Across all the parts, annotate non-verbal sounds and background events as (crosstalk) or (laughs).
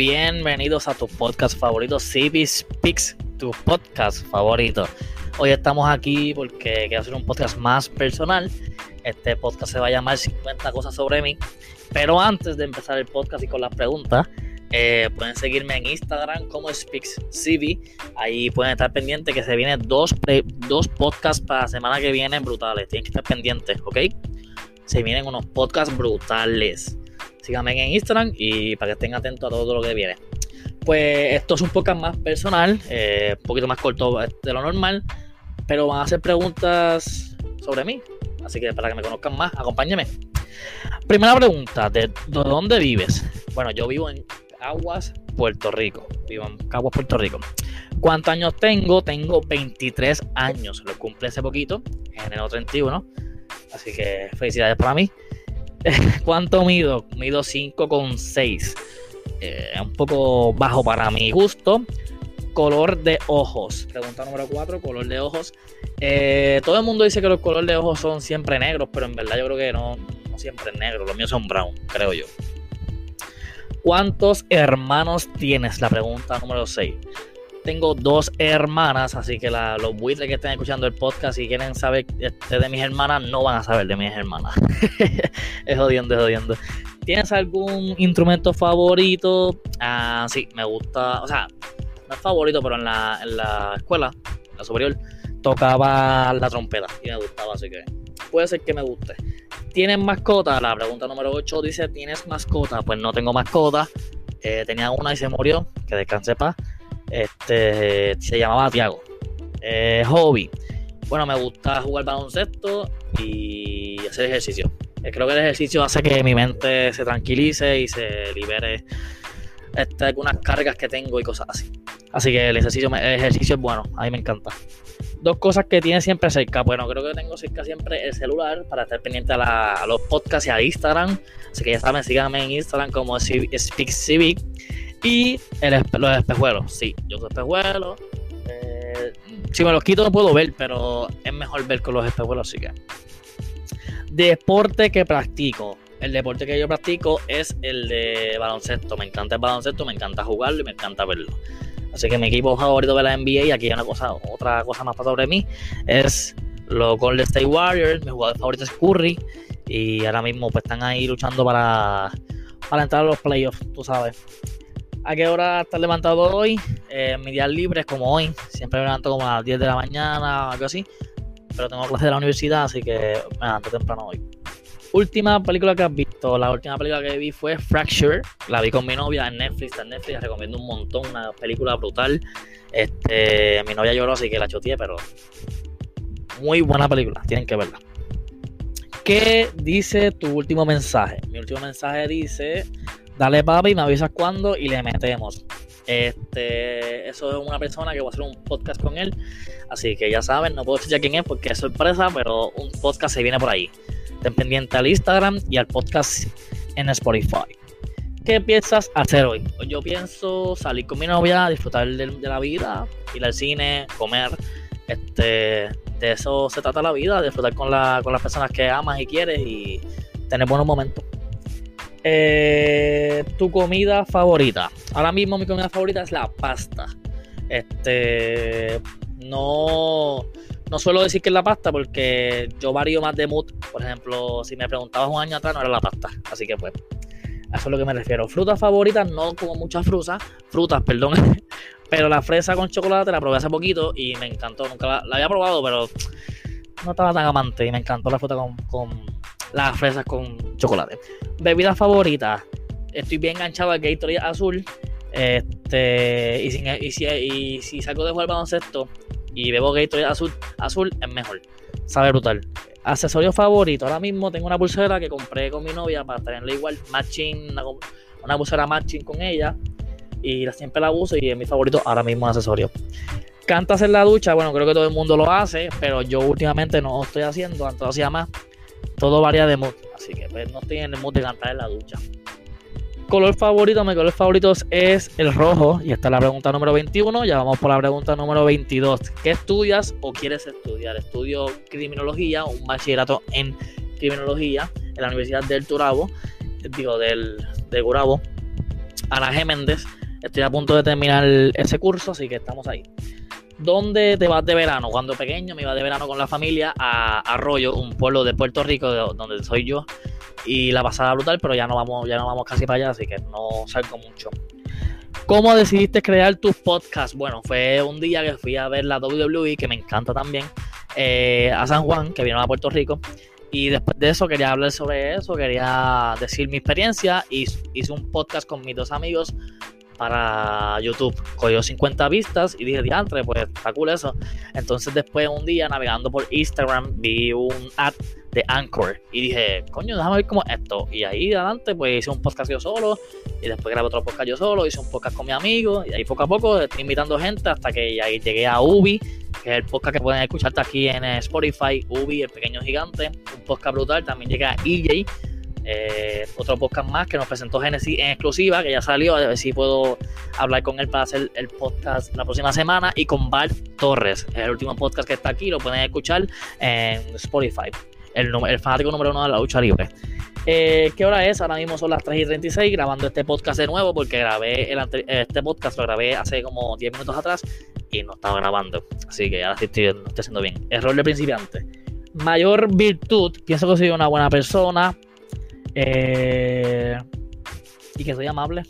bienvenidos a tu podcast favorito, CB Speaks, tu podcast favorito. Hoy estamos aquí porque quiero hacer un podcast más personal. Este podcast se va a llamar 50 cosas sobre mí. Pero antes de empezar el podcast y con las preguntas, eh, pueden seguirme en Instagram como SpeaksCB. Ahí pueden estar pendientes que se vienen dos, dos podcasts para la semana que viene brutales. Tienen que estar pendientes, ¿ok? Se vienen unos podcasts brutales. Síganme en Instagram y para que estén atentos a todo lo que viene. Pues esto es un podcast más personal, eh, un poquito más corto de lo normal, pero van a hacer preguntas sobre mí. Así que para que me conozcan más, acompáñenme. Primera pregunta, ¿de, dónde vives? Bueno, yo vivo en Aguas, Puerto Rico. Vivo en Caguas, Puerto Rico. ¿Cuántos años tengo? Tengo 23 años. Lo cumple hace poquito, en enero 31. Así que felicidades para mí. (laughs) ¿Cuánto mido? Mido 5,6. Eh, un poco bajo para mi gusto. Color de ojos. Pregunta número 4, color de ojos. Eh, todo el mundo dice que los colores de ojos son siempre negros, pero en verdad yo creo que no, no siempre es negro. Los míos son brown, creo yo. ¿Cuántos hermanos tienes? La pregunta número 6 tengo dos hermanas, así que los buitres que estén escuchando el podcast y quieren saber de mis hermanas, no van a saber de mis hermanas. (laughs) es jodiendo, es jodiendo. ¿Tienes algún instrumento favorito? Ah, sí, me gusta, o sea, no es favorito, pero en la, en la escuela, en la superior, tocaba la trompeta y me gustaba, así que puede ser que me guste. ¿Tienes mascota? La pregunta número 8 dice, ¿tienes mascota? Pues no tengo mascota. Eh, tenía una y se murió, que descanse paz. Este, se llamaba Tiago. Eh, hobby. Bueno, me gusta jugar baloncesto y hacer ejercicio. Eh, creo que el ejercicio hace que mi mente se tranquilice y se libere este, algunas cargas que tengo y cosas así. Así que el ejercicio, el ejercicio es bueno, a mí me encanta. Dos cosas que tiene siempre cerca. Bueno, creo que tengo cerca siempre el celular para estar pendiente a, los podcasts y a Instagram. Así que ya saben, síganme en Instagram como SpeakCivic. Y los espejuelos, sí, yo uso espejuelos. Eh, si me los quito no puedo ver, pero es mejor ver con los espejuelos, así que. Deporte que practico. El deporte que yo practico es el de baloncesto. Me encanta el baloncesto, me encanta jugarlo y me encanta verlo. Así que mi equipo favorito de la NBA, y aquí hay una cosa, otra cosa más para sobre mí, es los Golden State Warriors. Mi jugador favorito es Curry. Y ahora mismo pues están ahí luchando para, para entrar a los playoffs, tú sabes a qué hora estás levantado hoy. Eh, mis días libres, como hoy, siempre me levanto como a las 10 de la mañana o algo así. Pero tengo clase de la universidad, así que me levanto temprano hoy. Última película que has visto. La última película que vi fue Fracture. La vi con mi novia en Netflix. En Netflix la recomiendo un montón. Una película brutal. Este, mi novia lloró, así que la choteé, pero muy buena película. Tienen que verla. ¿Qué dice tu último mensaje? Mi último mensaje dice dale papi, me avisas cuándo y le metemos. Este, eso es una persona que voy a hacer un podcast con él. Así que ya saben, no puedo decir ya quién es porque es sorpresa, pero un podcast se viene por ahí. Ten pendiente al Instagram y al podcast en Spotify. ¿Qué piensas hacer hoy? Yo pienso salir con mi novia, disfrutar de, la vida, ir al cine, comer. Este, de eso se trata la vida, disfrutar con, la, con las personas que amas y quieres y tener buenos momentos. Eh, tu comida favorita. Ahora mismo mi comida favorita es la pasta. Este. No. No suelo decir que es la pasta porque yo varío más de mood. Por ejemplo, si me preguntabas un año atrás, no era la pasta. Así que pues. A eso es lo que me refiero. Frutas favoritas, no como muchas frutas. Frutas, perdón. (laughs) Pero la fresa con chocolate la probé hace poquito y me encantó. Nunca la, había probado, pero no estaba tan amante. Y me encantó la fruta con, con las fresas con chocolate. Bebida favorita. Estoy bien enganchado al Gatorade azul. Este, y, si, y, si, saco de jugar baloncesto y bebo Gatorade azul, azul es mejor. Sabe brutal. Accesorio favorito. Ahora mismo tengo una pulsera que compré con mi novia para tenerla igual, matching, una, pulsera matching con ella. Y siempre la uso y es mi favorito ahora mismo accesorio. Cantas en la ducha, bueno, creo que todo el mundo lo hace, pero yo últimamente no lo estoy haciendo, antes lo hacía más todo varía de mood. Así que pues, no estoy en el mood de cantar en la ducha. Color favorito, mi color favorito es el rojo. Y esta es la pregunta número 21. Ya vamos por la pregunta número 22. ¿Qué estudias o quieres estudiar? Estudio criminología, un bachillerato en criminología en la Universidad del Turabo, digo, del, de Gurabo. Ana G. Méndez. Estoy a punto de terminar ese curso, así que estamos ahí. ¿Dónde te vas de verano? Cuando pequeño me iba de verano con la familia a Arroyo, un pueblo de Puerto Rico, de donde soy yo. Y la pasada brutal, pero ya no vamos, ya no vamos casi para allá, así que no salgo mucho. ¿Cómo decidiste crear tu podcast? Bueno, fue un día que fui a ver la WWE, que me encanta también, eh, a San Juan, que vino a Puerto Rico. Y después de eso quería hablar sobre eso, quería decir mi experiencia y hice un podcast con mis dos amigos para YouTube. Cogió 50 vistas y dije, diantre, pues está cool eso. Entonces después un día navegando por Instagram vi un ad de Anchor y dije, coño, déjame ver cómo es esto. Y ahí adelante pues hice un podcast yo solo y después grabé otro podcast yo solo, hice un podcast con mi amigo y ahí poco a poco estoy invitando gente hasta que ahí llegué a Ubi, que es el podcast que pueden escucharte aquí en Spotify, Ubi, el pequeño gigante, un podcast brutal. También llegué a EJ eh, otro podcast más que nos presentó Genesis en exclusiva, que ya salió, a ver si puedo hablar con él para hacer el podcast la próxima semana, y con Bart Torres, el último podcast que está aquí, lo pueden escuchar en Spotify, el, fanático número uno de la lucha libre. Eh, ¿Qué hora es? Ahora mismo son las 3 y 36 grabando este podcast de nuevo porque grabé este podcast, lo grabé hace como 10 minutos atrás y no estaba grabando. Así que ahora sí estoy, estoy haciendo bien. Error de principiante. Mayor virtud, pienso que soy una buena persona, eh, y que soy amable.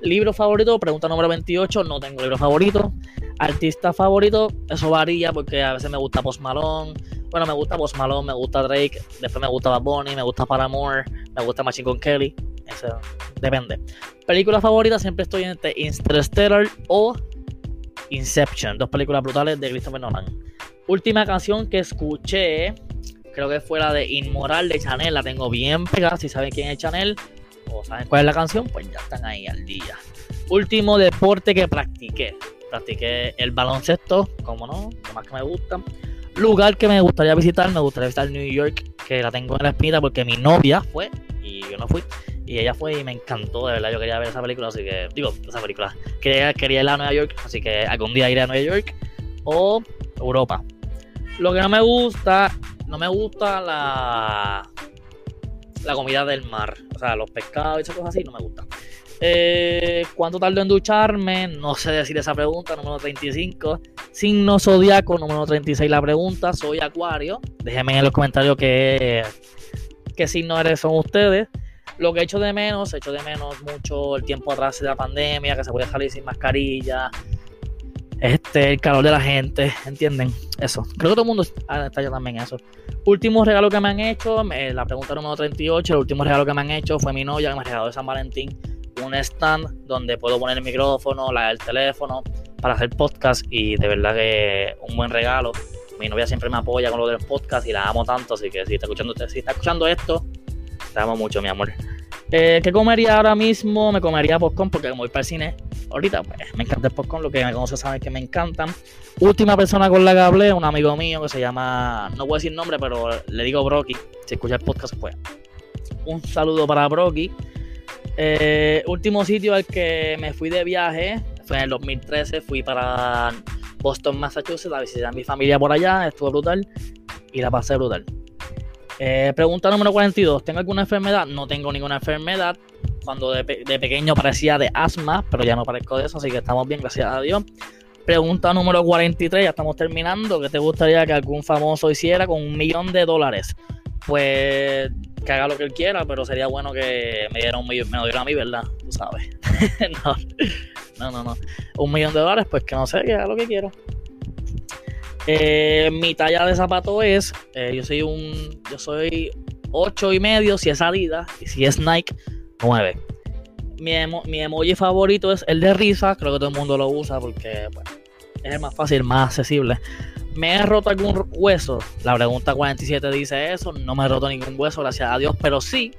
Libro favorito, pregunta número 28, no tengo libro favorito. Artista favorito, eso varía porque a veces me gusta Post Malone. Bueno, me gusta Post Malone, me gusta Drake, después me gusta Bad Bunny, me gusta Paramore, me gusta Machine Gun Kelly. Eso depende. Película favorita, siempre estoy entre Interstellar o Inception, dos películas brutales de Christopher Nolan. Última canción que escuché creo que fue la de Inmoral de Chanel, la tengo bien pegada, si saben quién es Chanel o saben cuál es la canción, pues ya están ahí al día. Último deporte que practiqué. Practiqué el baloncesto, como no, lo más que me gusta. Lugar que me gustaría visitar, me gustaría visitar New York, que la tengo en la espina porque mi novia fue y yo no fui. Y ella fue y me encantó, de verdad. Yo quería ver esa película, así que, digo, esa película. Quería, quería ir a Nueva York, así que algún día iré a Nueva York o Europa. Lo que no me gusta no me gusta la, la comida del mar. O sea, los pescados y esas cosas así no me gusta. Eh, ¿Cuánto tardo en ducharme? No sé decir esa pregunta, número 35. Signo zodiaco, número 36 la pregunta. Soy acuario. Déjenme en los comentarios qué, qué signo eres son ustedes. Lo que he hecho de menos, he hecho de menos mucho el tiempo atrás de la pandemia, que se puede salir sin mascarilla, este, el calor de la gente, ¿entienden? Eso. Creo que todo el mundo está ya también eso. Último regalo que me han hecho, la pregunta número 38, el último regalo que me han hecho fue mi novia que me ha regalado de San Valentín un stand donde puedo poner el micrófono, el teléfono para hacer podcast y de verdad que un buen regalo. Mi novia siempre me apoya con lo del podcast y la amo tanto, así que si está escuchando, si está escuchando esto, te amo mucho, mi amor. Eh, ¿Qué comería ahora mismo? Me comería popcorn porque como voy para el cine ahorita, pues me encanta el popcorn. Lo que me conoce saben que me encantan. Última persona con la que hablé, un amigo mío que se llama, no voy a decir nombre, pero le digo Brocky. Si escucha el podcast, pues. Un saludo para Brocky. Eh, último sitio al que me fui de viaje fue en el 2013. Fui para Boston, Massachusetts, a visitar a mi familia por allá. Estuvo brutal y la pasé brutal. Eh, pregunta número 42. ¿Tengo alguna enfermedad? No tengo ninguna enfermedad. Cuando de, pequeño parecía de asma, pero ya no parezco de eso, así que estamos bien, gracias a Dios. Pregunta número 43, ya estamos terminando. ¿Qué te gustaría que algún famoso hiciera con un millón de dólares? Pues que haga lo que él quiera, pero sería bueno que me diera un millón, me lo diera a mí, ¿verdad? Tú sabes. (laughs) no, no, no, Un millón de dólares, pues que no sé, que haga lo que quiero. Eh, mi talla de zapato es, eh, yo soy un, yo soy 8 y medio si es Adidas y si es Nike 9. Mi, emoji favorito es el de risa, creo que todo el mundo lo usa porque es el más fácil, más accesible. ¿Me he roto algún hueso? La pregunta 47 dice eso, no me he roto ningún hueso, gracias a Dios, pero sí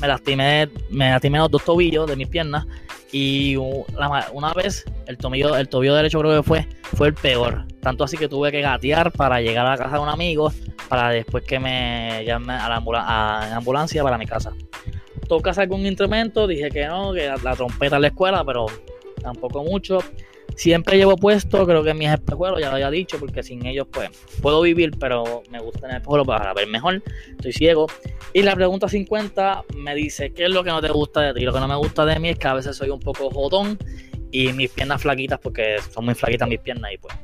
me lastimé, me lastimé los dos tobillos de mis piernas y una vez el tobillo, el tobillo derecho creo que fue, fue el peor. Tanto así que tuve que gatear para llegar a la casa de un amigo para después que me llame a la ambulancia para mi casa. ¿Tocas algún instrumento? Dije que no, que la, trompeta en la escuela, pero tampoco mucho. Siempre llevo puesto, creo que mis espejuelos, ya lo había dicho, porque sin ellos pues puedo vivir, pero me gusta tener espejuelos para ver mejor. Estoy ciego. Y la pregunta 50 me dice, ¿qué es lo que no te gusta de ti? Lo que no me gusta de mí es que a veces soy un poco jodón y mis piernas flaquitas, porque son muy flaquitas mis piernas y pues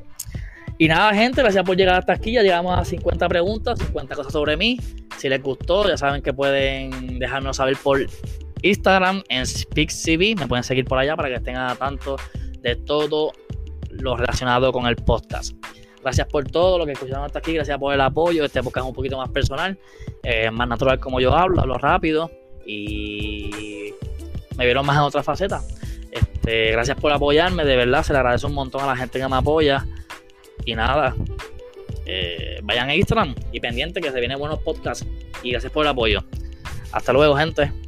y nada, gente, gracias por llegar hasta aquí. Ya llegamos a 50 preguntas, 50 cosas sobre mí. Si les gustó, ya saben que pueden dejármelo saber por Instagram en SpeakCV. Me pueden seguir por allá para que estén a tanto de todo lo relacionado con el podcast. Gracias por todo lo que escucharon hasta aquí. Gracias por el apoyo. Este podcast es un poquito más personal, eh, más natural como yo hablo, hablo rápido y me vieron más en otra faceta. Este, gracias por apoyarme, de verdad, se le agradece un montón a la gente que me apoya. Y nada, eh, vayan a Instagram y pendiente que se vienen buenos podcasts. Y gracias por el apoyo. Hasta luego, gente.